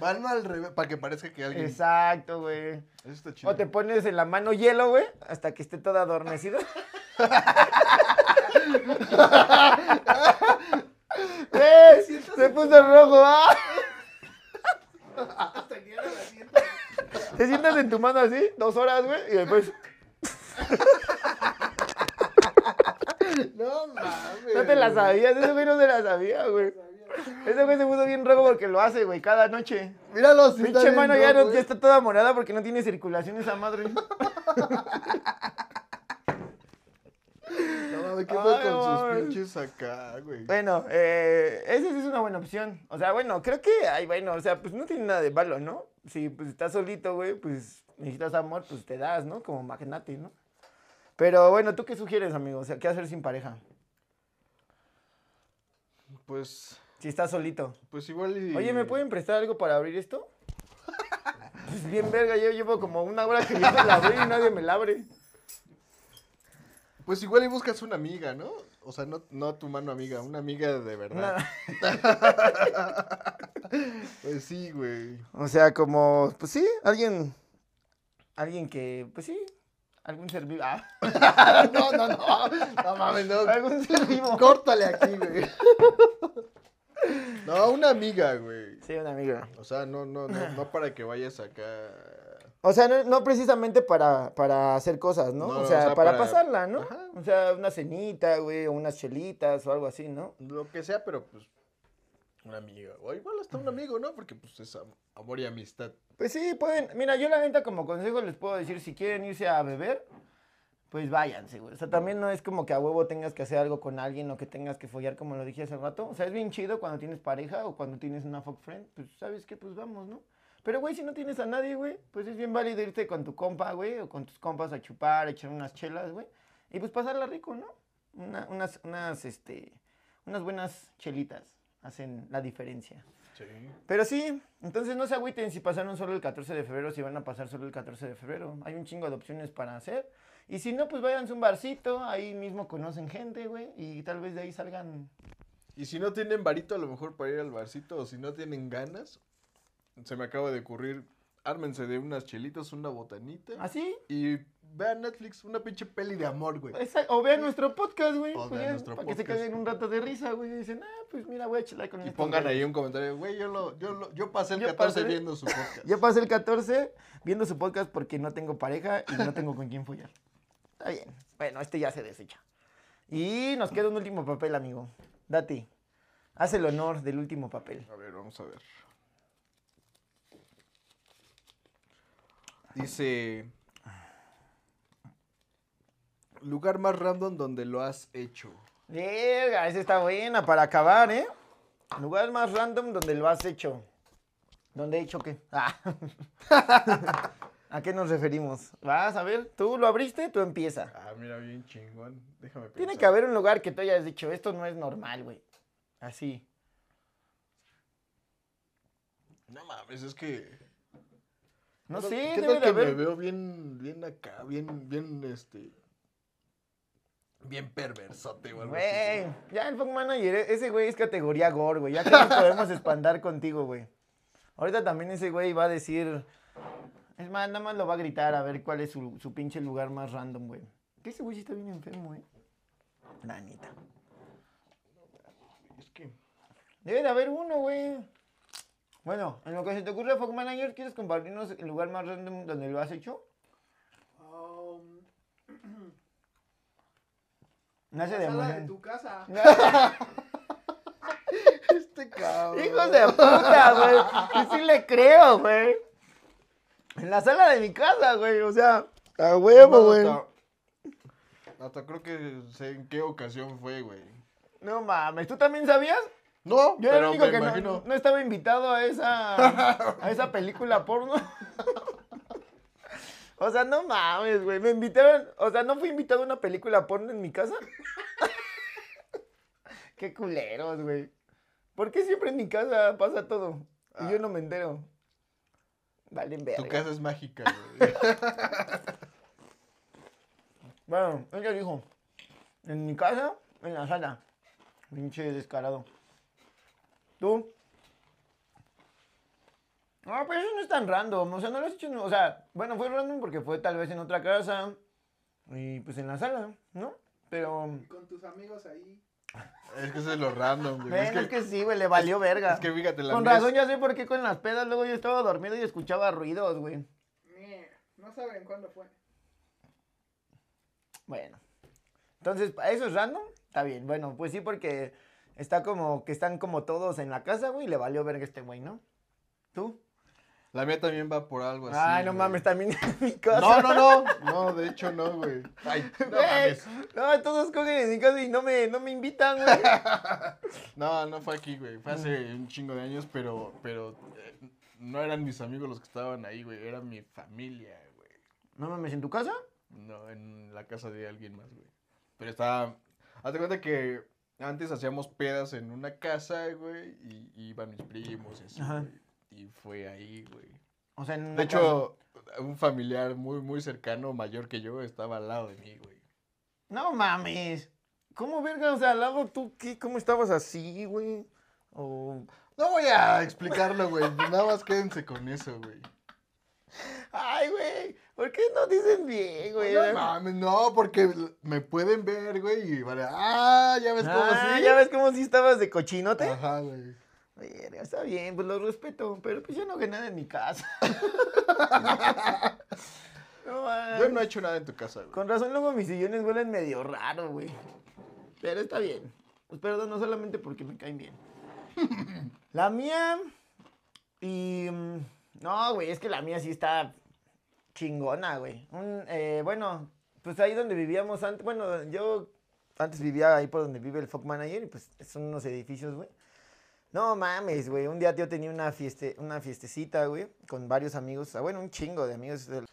Mano al revés, para que parezca que alguien... Exacto, güey. Eso está chido. O te pones en la mano hielo, güey, hasta que esté toda adormecida. Se puso rojo, ¡ah! Te sientas en tu mano así, dos horas, güey, y después No mames. no te la sabías. Ese güey no se la sabía, güey. Ese güey se puso bien rojo porque lo hace, güey, cada noche. Míralo, sí Pinche mano ya, no- ya está toda morada porque no tiene circulación esa madre. No mames, ¿qué fue con sus pinches acá, güey? Bueno, eh, esa sí es una buena opción. O sea, bueno, creo que, ay, bueno, o sea, pues no tiene nada de malo, ¿no? Si pues estás solito, güey, pues necesitas amor, pues te das, ¿no? Como magnate, ¿no? Pero bueno, ¿tú qué sugieres, amigo? O sea, ¿qué hacer sin pareja? Pues, Si estás solito. pues igual y... Oye, ¿me pueden prestar algo para abrir esto? Pues bien verga, yo llevo como una hora que yo la abrir y nadie me la abre. Pues igual y buscas una amiga, ¿no? O sea, no, no tu mano amiga, una amiga de verdad. Pues sí, güey. O sea, como, pues sí, alguien, alguien que, pues sí, algún ser vivo. Ah, No, no, no. No mames, no. algún ser vivo. Córtale aquí, güey. No, una amiga, güey. Sí, una amiga. O sea, no, no, no, no para que vayas acá. O sea, no, no precisamente para, para hacer cosas, ¿no? No, o, sea, o sea, para, para- pasarla, ¿no? Ajá. O sea, una cenita, güey, o unas chelitas o algo así, ¿no? Lo que sea, pero pues. Una amiga. O igual hasta un amigo, ¿no? Porque pues es am- amor y amistad. Pues sí, pueden. Mira, yo la neta como consejo les puedo decir, si quieren irse a beber, pues váyanse, güey. O sea, también no es como que a huevo tengas que hacer algo con alguien o que tengas que follar, como lo dije hace rato. O sea, es bien chido cuando tienes pareja o cuando tienes una fuck friend. Pues, ¿sabes qué? Pues vamos, ¿no? Pero, güey, si no tienes a nadie, güey, pues es bien válido irte con tu compa, güey, o con tus compas a chupar, a echar unas chelas, güey. Y pues pasarla rico, ¿no? Una- unas, unas, este, unas buenas chelitas hacen la diferencia. Sí. Pero sí, entonces no se agüiten si pasaron solo el 14 de febrero, si van a pasar solo el 14 de febrero. Hay un chingo de opciones para hacer. Y si no, pues váyanse a un barcito, ahí mismo conocen gente, güey, y tal vez de ahí salgan. Y si no tienen varito, a lo mejor para ir al barcito, o si no tienen ganas, se me acaba de ocurrir, ármense de unas chelitas, una botanita. ¿Así? Y vean Netflix, una pinche peli de amor, güey. O vean nuestro podcast, güey. O pues vean nuestro para que se caguen un rato de risa, güey. Y dicen, ah, pues mira, voy a chelar con Y pongan güeyes". ahí un comentario, güey, yo, lo, yo, lo- yo pasé el Yo 14 pasé- viendo su podcast. Yo pasé el 14 viendo su podcast porque no tengo pareja y no tengo con quién follar. Está bien. Bueno, este ya se desecha. Y nos queda un último papel, amigo. Date. Haz el honor del último papel. A ver, vamos a ver. Dice... Lugar más random donde lo has hecho. Verga, esa está buena para acabar, ¿eh? Lugar más random donde lo has hecho. ¿Dónde he hecho qué? Ah. ¿A qué nos referimos? Vas a ver, tú lo abriste, tú empieza. Ah, mira, bien chingón. Déjame pensar. Tiene que haber un lugar que tú hayas dicho, esto no es normal, güey. Así. No mames, es que... No ¿Qué sé, tal que me veo bien, bien acá, bien, bien, este... Bien perversote así. Güey, ya el Funk Manager, e- ese güey es categoría gore, güey. Ya que nos podemos espantar contigo, güey. Ahorita también ese güey va a decir. Es más, nada más lo va a gritar a ver cuál es su, su pinche lugar más random, güey. Que ese güey sí está bien enfermo, güey. La neta. Es que... Debe de haber uno, güey. Bueno, en lo que se te ocurre, Funk Manager, ¿quieres compartirnos el lugar más random donde lo has hecho? Um, Nace la de sala de tu casa. Este cabrón. Hijos de puta, güey. Y sí le creo, güey. En la sala de mi casa, güey. O sea, a huevo, No, güey. Hasta, hasta creo que sé en qué ocasión fue, güey. No mames, ¿tú también sabías? No, Yo era el único que no, no estaba invitado a esa, a esa película porno. O sea, no mames, güey. Me invitaron, o sea, ¿no fui invitado a una película porno en mi casa? Qué culeros, güey. ¿Por qué siempre en mi casa pasa todo? Y yo no me entero. Valen verga. Tu casa es mágica, güey. Bueno, ella dijo, en mi casa, en la sala. Pinche descarado. ¿Tú? No, pues eso no es tan random. O sea, no lo has hecho, o sea, bueno, fue random porque fue tal vez en otra casa. Y pues en la sala, ¿no? Pero... Y con tus amigos ahí. es que eso es lo random, güey. Ven, Es es que, sí, güey, le valió verga. es que fíjate, la Con mía es- razón ya sé por qué con las pedas luego yo estaba dormido y escuchaba ruidos, güey. No saben cuándo fue. Bueno. Entonces, ¿a ¿eso es random? Está bien. Bueno, pues sí, porque está como que están como todos en la casa, güey, y le valió verga este güey, ¿no? ¿Tú? La mía también va por algo así. Ay, no güey. mames, también en mi casa. No, no, no. No, de hecho no, güey. Ay, no Güey, mames. no, todos cogen en mi casa y no me, no me invitan, güey. No, no fue aquí, güey. Fue hace un chingo de años, pero, pero eh, no eran mis amigos los que estaban ahí, güey. Era mi familia, güey. No mames, ¿en tu casa? No, en la casa de alguien más, güey. Pero estaba. Hazte cuenta que antes hacíamos pedas en una casa, güey, y y iban mis primos y así, güey. Y fue ahí, güey. O sea, en De hecho, un familiar muy, muy cercano, mayor que yo, estaba al lado de mí, güey. No mames. ¿Cómo verga? O sea, al lado tú, ¿qué? ¿Cómo estabas así, güey? O... No voy a explicarlo, güey. Nada más quédense con eso, güey. Ay, güey. ¿Por qué no dicen bien, güey? No mames, no, porque me pueden ver, güey, y vale, ah, ya ves cómo Ah, sí. ya ves cómo si estabas de cochinote. Ajá, güey. Verga, está bien, pues lo respeto, pero pues yo no hago nada en mi casa. no, man. Yo no he hecho nada en tu casa, güey. Con razón luego mis sillones huelen medio raro, güey. Pero está bien. Pues perdón, no solamente porque me caen bien. La mía. Y. mm, No, güey, es que la mía sí está chingona, güey. Un, eh, bueno, pues ahí donde vivíamos antes. Bueno, yo antes vivía ahí por donde vive el Fog Manager y pues son unos edificios, güey. No mames, güey. Un día yo tenía una, fieste, una fiestecita, güey, con varios amigos. ah, Bueno, un chingo de amigos. del-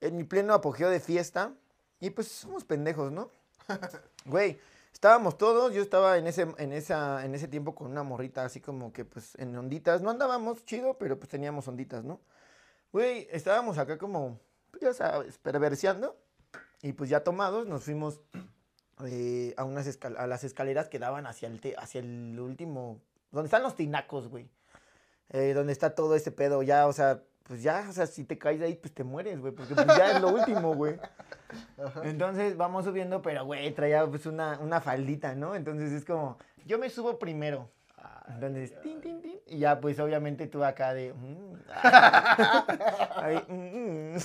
En mi pleno apogeo de fiesta. Y pues somos pendejos, ¿no? Güey, estábamos todos. Yo estaba en ese, en, esa, en ese tiempo con una morrita así como que pues en onditas. No andábamos chido, pero pues teníamos onditas, ¿no? Güey, estábamos acá como, pues, ya sabes, perverseando. Y pues ya tomados nos fuimos eh, a, unas escal- a las escaleras que daban hacia el, hacia el último, donde están los tinacos, güey. Eh, donde está todo ese pedo, ya, o sea, pues ya, o sea, si te caes de ahí, pues te mueres, güey, porque pues ya es lo último, güey. Entonces vamos subiendo, pero, güey, traía pues una, una faldita, ¿no? Entonces es como, yo me subo primero. Entonces, tin, tin, tin, y ya, pues obviamente tú acá de... mm, mm, mm.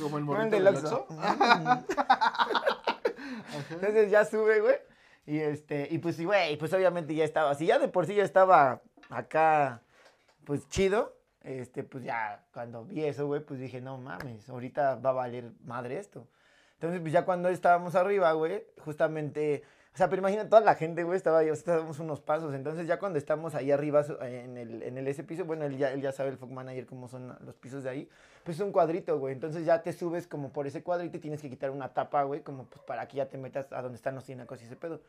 Como el morrito el del Oxxo. Entonces ya sube, güey. Y este, y pues, güey, pues obviamente ya estaba, si ya de por sí ya estaba acá, pues chido, este, pues ya cuando vi eso, güey, pues dije, no mames, ahorita va a valer madre esto. Entonces, pues ya cuando estábamos arriba, güey, justamente, o sea, pero imagina toda la gente, güey, estaba ahí, estábamos unos pasos. Entonces, ya cuando estamos ahí arriba en el, en el ese piso, bueno, él ya, él ya sabe el Fog Manager cómo son los pisos de ahí, pues es un cuadrito, güey. Entonces ya te subes como por ese cuadrito y tienes que quitar una tapa, güey, como pues para que ya te metas a donde están los tinacos y ese pedo.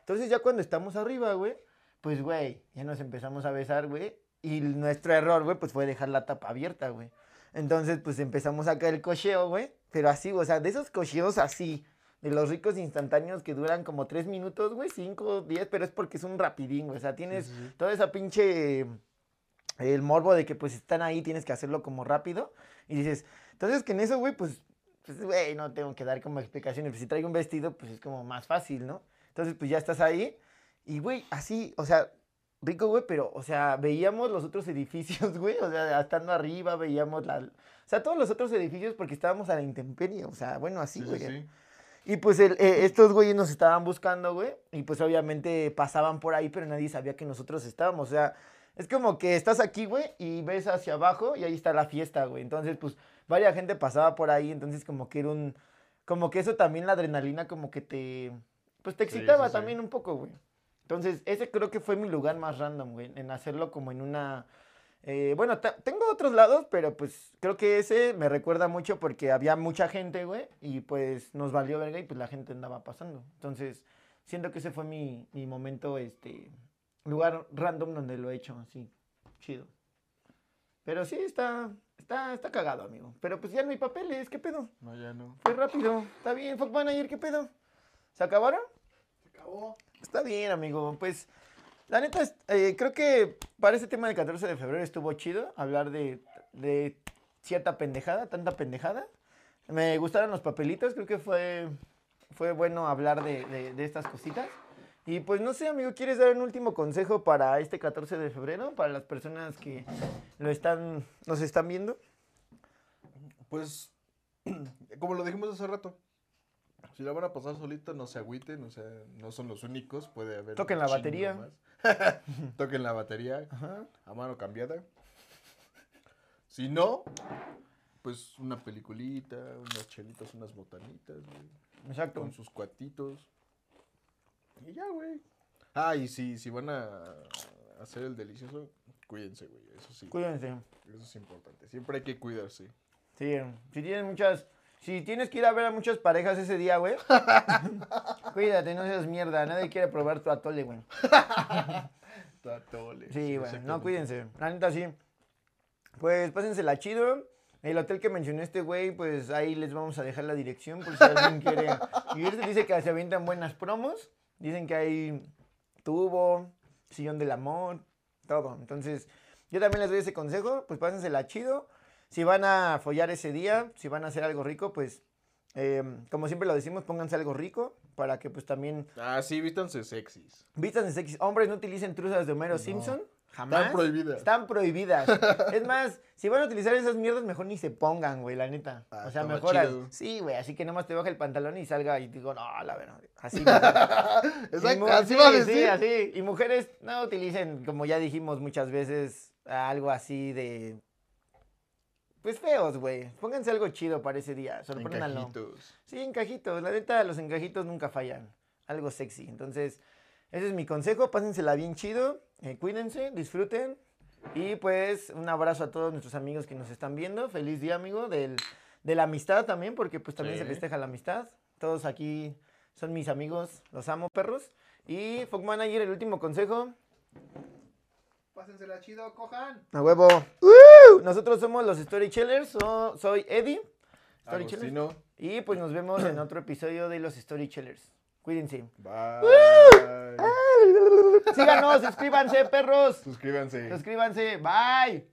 Entonces, ya cuando estamos arriba, güey, pues, güey, ya nos empezamos a besar, güey. Y nuestro error, güey, pues fue dejar la tapa abierta, güey. Entonces, pues empezamos a caer el cocheo, güey. Pero así, o sea, de esos cocheos así, de los ricos instantáneos que duran como tres minutos, güey, cinco, diez, pero es porque es un rapidín, güey. O sea, tienes sí, sí. toda esa pinche. El morbo de que pues están ahí, tienes que hacerlo como rápido. Y dices, entonces que en eso, güey, pues, pues, güey, no tengo que dar como explicaciones. Pues si traigo un vestido, pues es como más fácil, ¿no? Entonces, pues ya estás ahí. Y, güey, así, o sea, rico, güey, pero, o sea, veíamos los otros edificios, güey, o sea, estando arriba, veíamos la... O sea, todos los otros edificios porque estábamos a la intemperie, o sea, bueno, así, Sí, güey. sí, sí. Y pues el- eh, estos güeyes nos estaban buscando, güey, y pues obviamente pasaban por ahí, pero nadie sabía que nosotros estábamos, o sea, es como que estás aquí, güey, y ves hacia abajo y ahí está la fiesta, güey. Entonces, pues, varia gente pasaba por ahí, entonces como que era un... Como que eso también, la adrenalina, como que te... Pues te Sí, excitaba sí, sí. también un poco, güey. Entonces, ese creo que fue mi lugar más random, güey, en hacerlo como en una... eh, bueno, tengo otros lados, pero pues creo que ese me recuerda mucho porque había mucha gente, güey, y pues nos valió verga y pues la gente andaba pasando. Entonces, siento que ese fue mi, mi momento, este, lugar random donde lo he hecho, así, chido. Pero sí, está, está, está cagado, amigo. Pero pues ya no hay papeles, ¿qué pedo? No, ya no. Fue rápido, está bien, Fuck Manager, ¿qué pedo? ¿Se acabaron? Se acabó. Está bien, amigo. Pues, la neta, eh, creo que para ese tema del 14 de febrero estuvo chido hablar de, de cierta pendejada, tanta pendejada. Me gustaron los papelitos, creo que fue, fue bueno hablar de, de- de estas cositas. Y pues no sé, amigo, ¿quieres dar un último consejo para este 14 de febrero? Para las personas que lo están, nos están viendo. Pues, como lo dijimos hace rato, si la van a pasar solita, no se agüiten, o sea, no son los únicos, puede haber. Toquen la batería. Toquen la batería Ajá. a mano cambiada. Si no, pues una peliculita, unas chelitas, unas botanitas, güey, Exacto. con sus cuatitos. Y ya, güey. Ah, y si, si van a hacer el delicioso, cuídense, güey, eso sí. Cuídense. Eso es importante. Siempre hay que cuidarse. Sí, si tienes muchas. Si tienes que ir a ver a muchas parejas ese día, güey. cuídate, no seas mierda. Nadie quiere probar tu atole, güey. Tatole. Sí, güey. No, cuídense. La neta, sí. Pues pásensela chido. El hotel que mencionó este güey, pues ahí les vamos a dejar la dirección por si alguien quiere irse. Dice que se avientan buenas promos. Dicen que hay tubo, sillón del amor, todo. Entonces, yo también les doy ese consejo. Pues pásensela chido. Si van a follar ese día, si van a hacer algo rico, pues, eh, como siempre lo decimos, pónganse algo rico para que pues también Ah, sí, vístanse sexys. vistan de sexy. Hombres, no utilicen truzas de Homero Simpson. Jamás. Están prohibidas. Están prohibidas. es más, si van a utilizar esas mierdas, mejor ni se pongan, güey, la neta. Ah, o sea, mejor. chido. Sí, güey, así que nomás te baja el pantalón y salga y digo, no, la verdad. Así. Exacto, así sí, va a Sí, decir. así. Y mujeres, no utilicen, como ya dijimos muchas veces, algo así de. Pues feos, güey. Pónganse algo chido para ese día. Sorpréndanlo. Encajitos. Sí, encajitos. La neta, los encajitos nunca fallan. Algo sexy. Entonces, ese es mi consejo. Pásensela bien chido. eh, cuídense, disfruten. Y pues, un abrazo a todos nuestros amigos que nos están viendo. Feliz día, amigo, del, de la amistad también, porque pues también se festeja la amistad. Todos aquí son mis amigos. Los amo, perros. Y Fog Manager, el último consejo. Pásensela chido, cojan. A huevo. ¡Woo! Nosotros somos los Storytellers. So- soy Eddie. Agostino. Y pues nos vemos en otro episodio de los Storytellers. Cuídense. Bye. Síganos, suscríbanse, perros. Suscríbanse. Suscríbanse. Bye.